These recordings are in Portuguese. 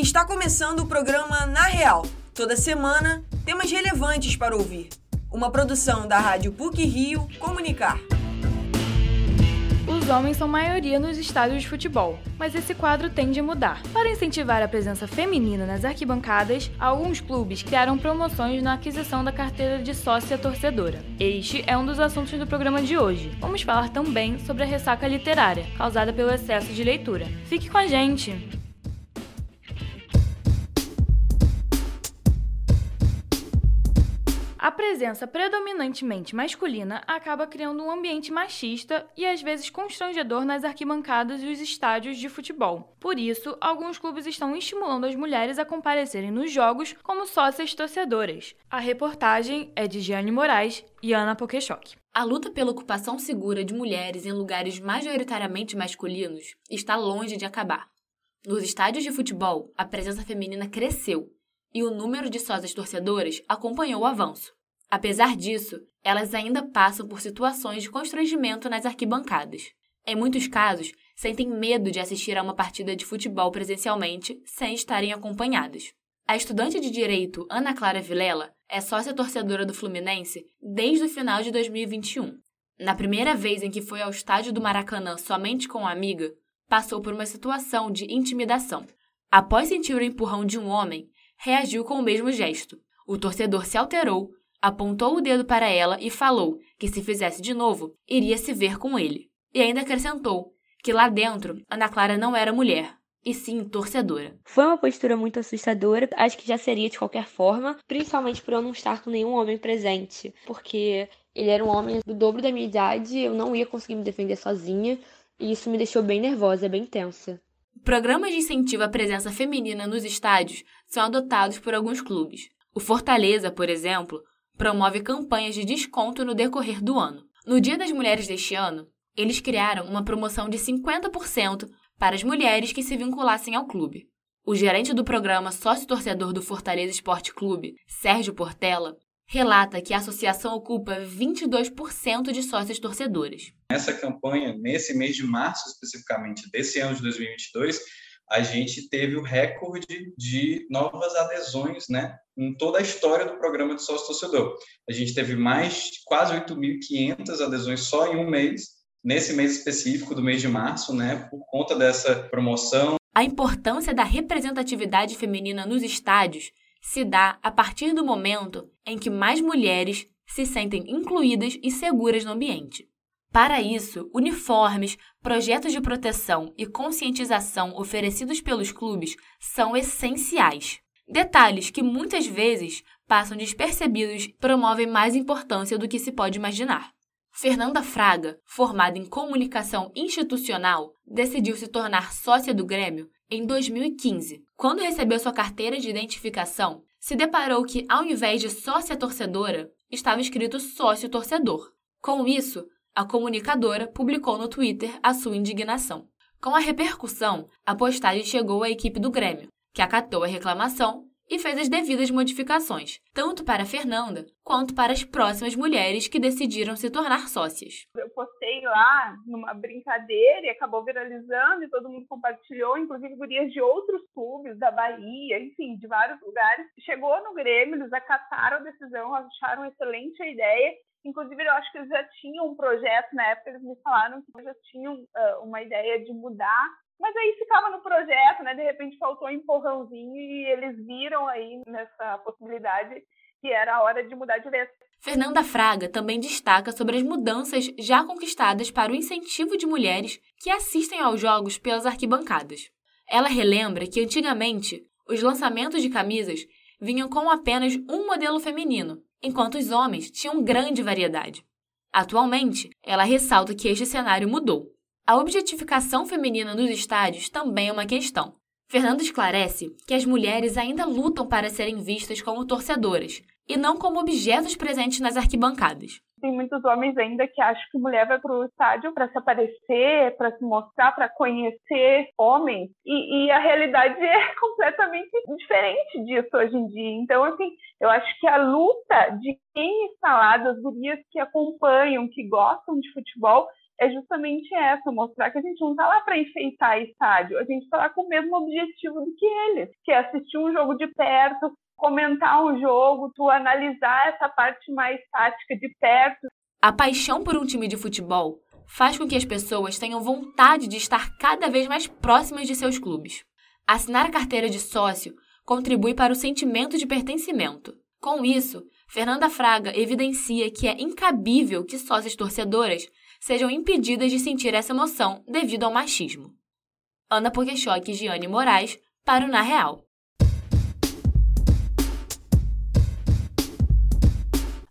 Está começando o programa Na Real. Toda semana, temas relevantes para ouvir. Uma produção da Rádio PUC Rio Comunicar. Os homens são maioria nos estádios de futebol, mas esse quadro tende a mudar. Para incentivar a presença feminina nas arquibancadas, alguns clubes criaram promoções na aquisição da carteira de sócia torcedora. Este é um dos assuntos do programa de hoje. Vamos falar também sobre a ressaca literária, causada pelo excesso de leitura. Fique com a gente! Presença predominantemente masculina acaba criando um ambiente machista e às vezes constrangedor nas arquibancadas e os estádios de futebol. Por isso, alguns clubes estão estimulando as mulheres a comparecerem nos jogos como sócias torcedoras. A reportagem é de Gianni Moraes e Ana Pokeshock. A luta pela ocupação segura de mulheres em lugares majoritariamente masculinos está longe de acabar. Nos estádios de futebol, a presença feminina cresceu e o número de sócias torcedoras acompanhou o avanço. Apesar disso, elas ainda passam por situações de constrangimento nas arquibancadas. Em muitos casos, sentem medo de assistir a uma partida de futebol presencialmente sem estarem acompanhadas. A estudante de direito Ana Clara Vilela é sócia torcedora do Fluminense desde o final de 2021. Na primeira vez em que foi ao estádio do Maracanã somente com uma amiga, passou por uma situação de intimidação. Após sentir o empurrão de um homem, reagiu com o mesmo gesto. O torcedor se alterou apontou o dedo para ela e falou que se fizesse de novo, iria se ver com ele. E ainda acrescentou que lá dentro Ana Clara não era mulher, e sim torcedora. Foi uma postura muito assustadora, acho que já seria de qualquer forma, principalmente por eu não estar com nenhum homem presente, porque ele era um homem do dobro da minha idade, eu não ia conseguir me defender sozinha, e isso me deixou bem nervosa, bem tensa. Programas de incentivo à presença feminina nos estádios são adotados por alguns clubes. O Fortaleza, por exemplo, promove campanhas de desconto no decorrer do ano. No Dia das Mulheres deste ano, eles criaram uma promoção de 50% para as mulheres que se vinculassem ao clube. O gerente do programa sócio-torcedor do Fortaleza Esporte Clube, Sérgio Portela, relata que a associação ocupa 22% de sócios torcedores. Essa campanha, nesse mês de março especificamente desse ano de 2022, a gente teve o recorde de novas adesões, né, em toda a história do programa de sócio torcedor. A gente teve mais quase 8.500 adesões só em um mês, nesse mês específico do mês de março, né, por conta dessa promoção. A importância da representatividade feminina nos estádios se dá a partir do momento em que mais mulheres se sentem incluídas e seguras no ambiente. Para isso, uniformes, projetos de proteção e conscientização oferecidos pelos clubes são essenciais. Detalhes que muitas vezes passam despercebidos promovem mais importância do que se pode imaginar. Fernanda Fraga, formada em comunicação institucional, decidiu se tornar sócia do Grêmio em 2015. Quando recebeu sua carteira de identificação, se deparou que, ao invés de sócia torcedora, estava escrito sócio torcedor. Com isso, a comunicadora publicou no Twitter a sua indignação. Com a repercussão, a postagem chegou à equipe do Grêmio, que acatou a reclamação e fez as devidas modificações, tanto para Fernanda quanto para as próximas mulheres que decidiram se tornar sócias. Eu postei lá numa brincadeira e acabou viralizando e todo mundo compartilhou, inclusive gurias de outros clubes da Bahia, enfim, de vários lugares. Chegou no Grêmio, eles acataram a decisão, acharam excelente a ideia Inclusive, eu acho que eles já tinham um projeto na época, eles me falaram que já tinham uh, uma ideia de mudar, mas aí ficava no projeto, né? De repente faltou um empurrãozinho e eles viram aí nessa possibilidade que era a hora de mudar de vez. Fernanda Fraga também destaca sobre as mudanças já conquistadas para o incentivo de mulheres que assistem aos jogos pelas arquibancadas. Ela relembra que antigamente os lançamentos de camisas vinham com apenas um modelo feminino, enquanto os homens tinham grande variedade. Atualmente, ela ressalta que este cenário mudou. A objetificação feminina nos estádios também é uma questão. Fernando esclarece que as mulheres ainda lutam para serem vistas como torcedoras e não como objetos presentes nas arquibancadas. Tem muitos homens ainda que acham que mulher vai para o estádio para se aparecer, para se mostrar, para conhecer homens. E, e, a realidade é completamente diferente disso hoje em dia. Então, assim, eu acho que a luta de quem está lá, das gurias que acompanham, que gostam de futebol, é justamente essa, mostrar que a gente não está lá para enfeitar estádio, a gente está lá com o mesmo objetivo do que eles, que é assistir um jogo de perto, comentar um jogo, tu analisar essa parte mais tática de perto. A paixão por um time de futebol faz com que as pessoas tenham vontade de estar cada vez mais próximas de seus clubes. Assinar a carteira de sócio contribui para o sentimento de pertencimento. Com isso, Fernanda Fraga evidencia que é incabível que sócias torcedoras sejam impedidas de sentir essa emoção devido ao machismo. Ana Pokeshock e Giane Moraes para o Na Real.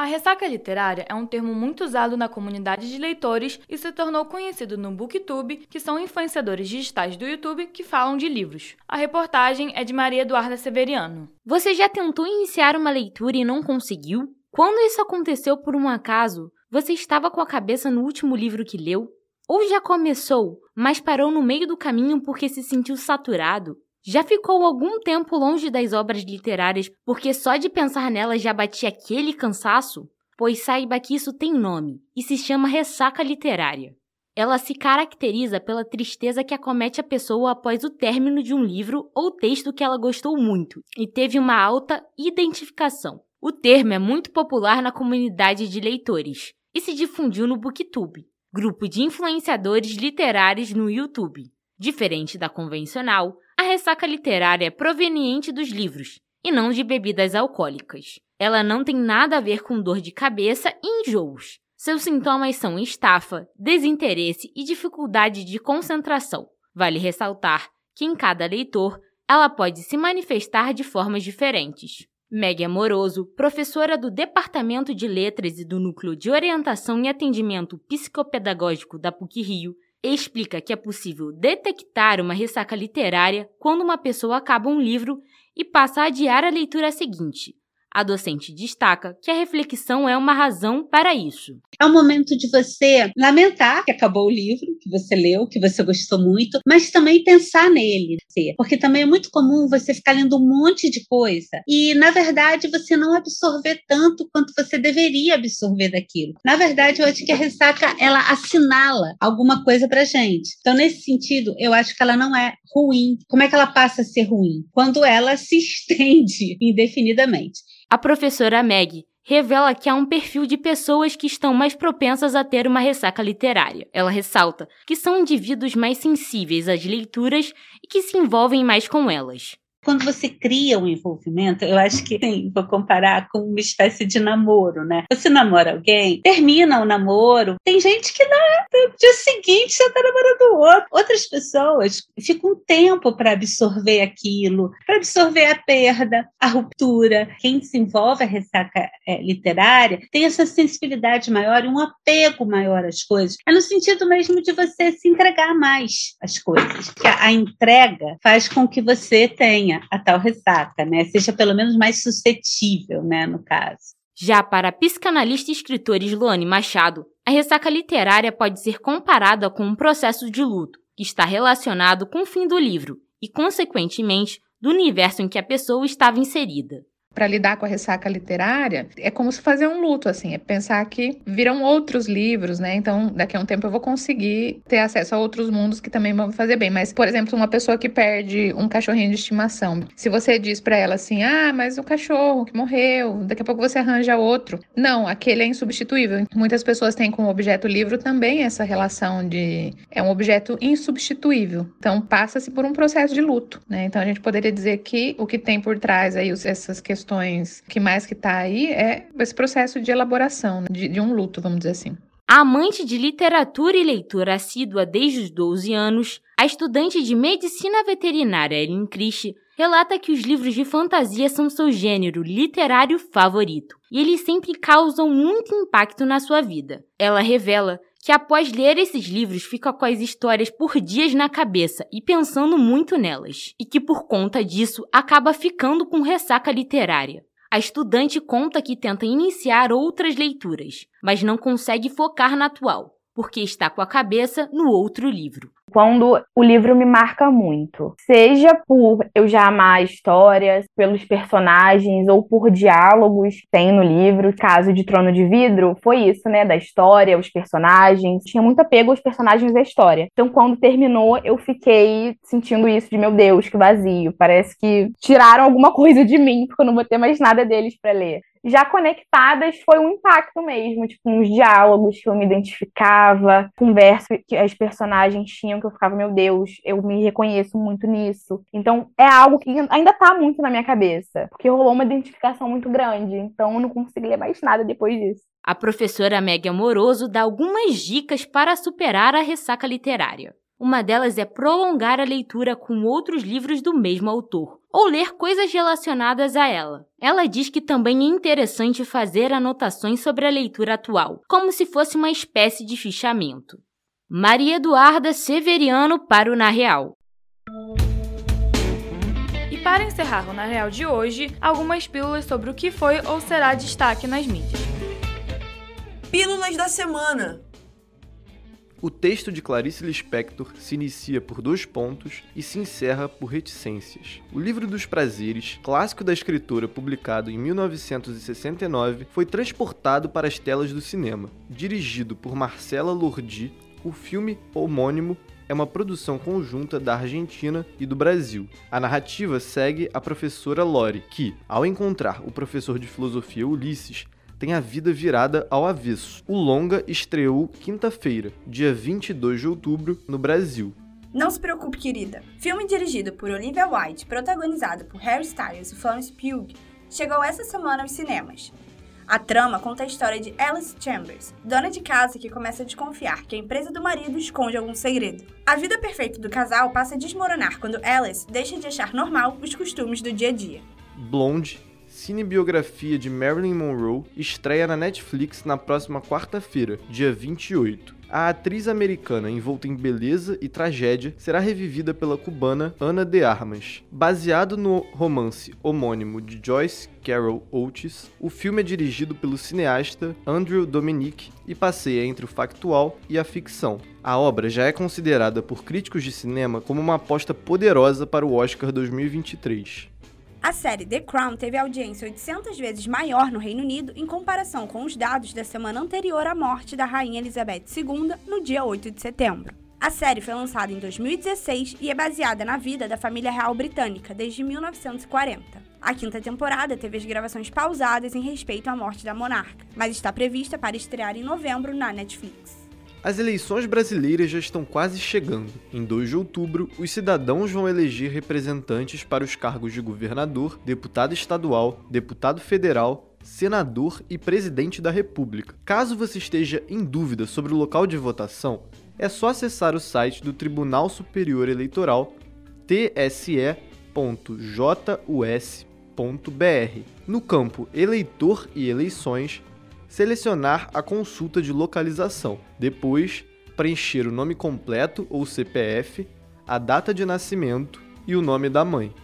A ressaca literária é um termo muito usado na comunidade de leitores e se tornou conhecido no Booktube, que são influenciadores digitais do YouTube que falam de livros. A reportagem é de Maria Eduarda Severiano. Você já tentou iniciar uma leitura e não conseguiu? Quando isso aconteceu por um acaso, você estava com a cabeça no último livro que leu? Ou já começou, mas parou no meio do caminho porque se sentiu saturado? Já ficou algum tempo longe das obras literárias porque só de pensar nelas já batia aquele cansaço? Pois saiba que isso tem nome e se chama ressaca literária. Ela se caracteriza pela tristeza que acomete a pessoa após o término de um livro ou texto que ela gostou muito e teve uma alta identificação. O termo é muito popular na comunidade de leitores e se difundiu no Booktube, grupo de influenciadores literários no YouTube. Diferente da convencional, ressaca literária é proveniente dos livros e não de bebidas alcoólicas. Ela não tem nada a ver com dor de cabeça e enjoos. Seus sintomas são estafa, desinteresse e dificuldade de concentração. Vale ressaltar que em cada leitor ela pode se manifestar de formas diferentes. Meg Amoroso, professora do Departamento de Letras e do Núcleo de Orientação e Atendimento Psicopedagógico da PUC-Rio, explica que é possível detectar uma ressaca literária quando uma pessoa acaba um livro e passa a adiar a leitura seguinte, a docente destaca que a reflexão é uma razão para isso. É um momento de você lamentar que acabou o livro, que você leu, que você gostou muito, mas também pensar nele. Porque também é muito comum você ficar lendo um monte de coisa e, na verdade, você não absorver tanto quanto você deveria absorver daquilo. Na verdade, eu acho que a ressaca, ela assinala alguma coisa pra gente. Então, nesse sentido, eu acho que ela não é ruim. Como é que ela passa a ser ruim? Quando ela se estende indefinidamente. A professora Meg revela que há um perfil de pessoas que estão mais propensas a ter uma ressaca literária. Ela ressalta que são indivíduos mais sensíveis às leituras e que se envolvem mais com elas. Quando você cria um envolvimento, eu acho que sim, vou comparar com uma espécie de namoro, né? Você namora alguém, termina o namoro, tem gente que no dia seguinte já está namorando outro. Outras pessoas ficam um tempo para absorver aquilo, para absorver a perda, a ruptura. Quem desenvolve a ressaca é, literária tem essa sensibilidade maior e um apego maior às coisas. É no sentido mesmo de você se entregar mais às coisas. A, a entrega faz com que você tenha a tal ressaca, né? Seja pelo menos mais suscetível, né, no caso. Já para a psicanalista e escritora Sloane Machado, a ressaca literária pode ser comparada com um processo de luto, que está relacionado com o fim do livro e, consequentemente, do universo em que a pessoa estava inserida para lidar com a ressaca literária, é como se fazer um luto, assim, é pensar que viram outros livros, né? Então, daqui a um tempo eu vou conseguir ter acesso a outros mundos que também vão fazer bem. Mas, por exemplo, uma pessoa que perde um cachorrinho de estimação, se você diz para ela assim: "Ah, mas o cachorro que morreu, daqui a pouco você arranja outro". Não, aquele é insubstituível. Muitas pessoas têm com o objeto livro também essa relação de é um objeto insubstituível. Então, passa-se por um processo de luto, né? Então, a gente poderia dizer que o que tem por trás aí essas questões questões que mais que está aí é esse processo de elaboração, né, de, de um luto, vamos dizer assim. Amante de literatura e leitura assídua desde os 12 anos, a estudante de medicina veterinária Ellen Christie relata que os livros de fantasia são seu gênero literário favorito e eles sempre causam muito impacto na sua vida. Ela revela que após ler esses livros fica com as histórias por dias na cabeça e pensando muito nelas, e que por conta disso acaba ficando com ressaca literária. A estudante conta que tenta iniciar outras leituras, mas não consegue focar na atual, porque está com a cabeça no outro livro quando o livro me marca muito. Seja por eu já amar histórias, pelos personagens ou por diálogos que tem no livro. Caso de Trono de Vidro, foi isso, né? Da história, os personagens. Tinha muito apego aos personagens da história. Então, quando terminou, eu fiquei sentindo isso de meu Deus, que vazio. Parece que tiraram alguma coisa de mim, porque eu não vou ter mais nada deles para ler já conectadas foi um impacto mesmo, tipo, uns diálogos que eu me identificava, conversas que as personagens tinham que eu ficava, meu Deus, eu me reconheço muito nisso. Então, é algo que ainda tá muito na minha cabeça, porque rolou uma identificação muito grande, então eu não consegui ler mais nada depois disso. A professora Meg Amoroso dá algumas dicas para superar a ressaca literária. Uma delas é prolongar a leitura com outros livros do mesmo autor, ou ler coisas relacionadas a ela. Ela diz que também é interessante fazer anotações sobre a leitura atual, como se fosse uma espécie de fichamento. Maria Eduarda Severiano para o Na Real. E para encerrar o Na Real de hoje, algumas pílulas sobre o que foi ou será destaque nas mídias. Pílulas da semana. O texto de Clarice Lispector se inicia por dois pontos e se encerra por reticências. O Livro dos Prazeres, clássico da escritora publicado em 1969, foi transportado para as telas do cinema. Dirigido por Marcela Lordi, o filme homônimo é uma produção conjunta da Argentina e do Brasil. A narrativa segue a professora Lori, que, ao encontrar o professor de filosofia Ulisses, tem a vida virada ao avesso. O longa estreou quinta-feira, dia 22 de outubro, no Brasil. Não se preocupe, querida. Filme dirigido por Olivia Wilde, protagonizado por Harry Styles e Florence Pugh, chegou essa semana aos cinemas. A trama conta a história de Alice Chambers, dona de casa que começa a desconfiar que a empresa do marido esconde algum segredo. A vida perfeita do casal passa a desmoronar quando Alice deixa de achar normal os costumes do dia a dia. Blonde cinebiografia de Marilyn Monroe estreia na Netflix na próxima quarta-feira, dia 28. A atriz americana envolta em beleza e tragédia será revivida pela cubana Ana de Armas. Baseado no romance homônimo de Joyce Carol Oates, o filme é dirigido pelo cineasta Andrew Dominic e passeia entre o factual e a ficção. A obra já é considerada por críticos de cinema como uma aposta poderosa para o Oscar 2023. A série The Crown teve audiência 800 vezes maior no Reino Unido em comparação com os dados da semana anterior à morte da Rainha Elizabeth II, no dia 8 de setembro. A série foi lançada em 2016 e é baseada na vida da família real britânica desde 1940. A quinta temporada teve as gravações pausadas em respeito à morte da monarca, mas está prevista para estrear em novembro na Netflix. As eleições brasileiras já estão quase chegando. Em 2 de outubro, os cidadãos vão eleger representantes para os cargos de governador, deputado estadual, deputado federal, senador e presidente da República. Caso você esteja em dúvida sobre o local de votação, é só acessar o site do Tribunal Superior Eleitoral, tse.jus.br. No campo Eleitor e Eleições, selecionar a consulta de localização. Depois, preencher o nome completo ou CPF, a data de nascimento e o nome da mãe.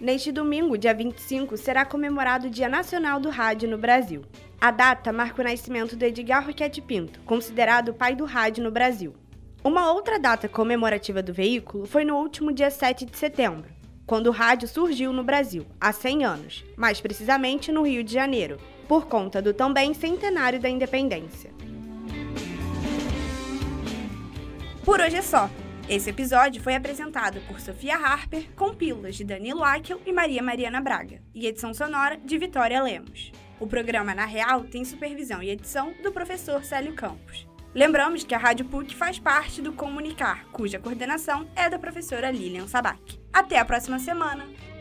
Neste domingo, dia 25, será comemorado o Dia Nacional do Rádio no Brasil. A data marca o nascimento de Edgar Roquette Pinto, considerado o pai do rádio no Brasil. Uma outra data comemorativa do veículo foi no último dia 7 de setembro, quando o rádio surgiu no Brasil, há 100 anos, mais precisamente no Rio de Janeiro, por conta do também centenário da independência. Por hoje é só. Esse episódio foi apresentado por Sofia Harper, com pílulas de Danilo Akel e Maria Mariana Braga, e edição sonora de Vitória Lemos. O programa Na Real tem supervisão e edição do professor Célio Campos. Lembramos que a Rádio PUC faz parte do Comunicar, cuja coordenação é da professora Lilian Sabac. Até a próxima semana!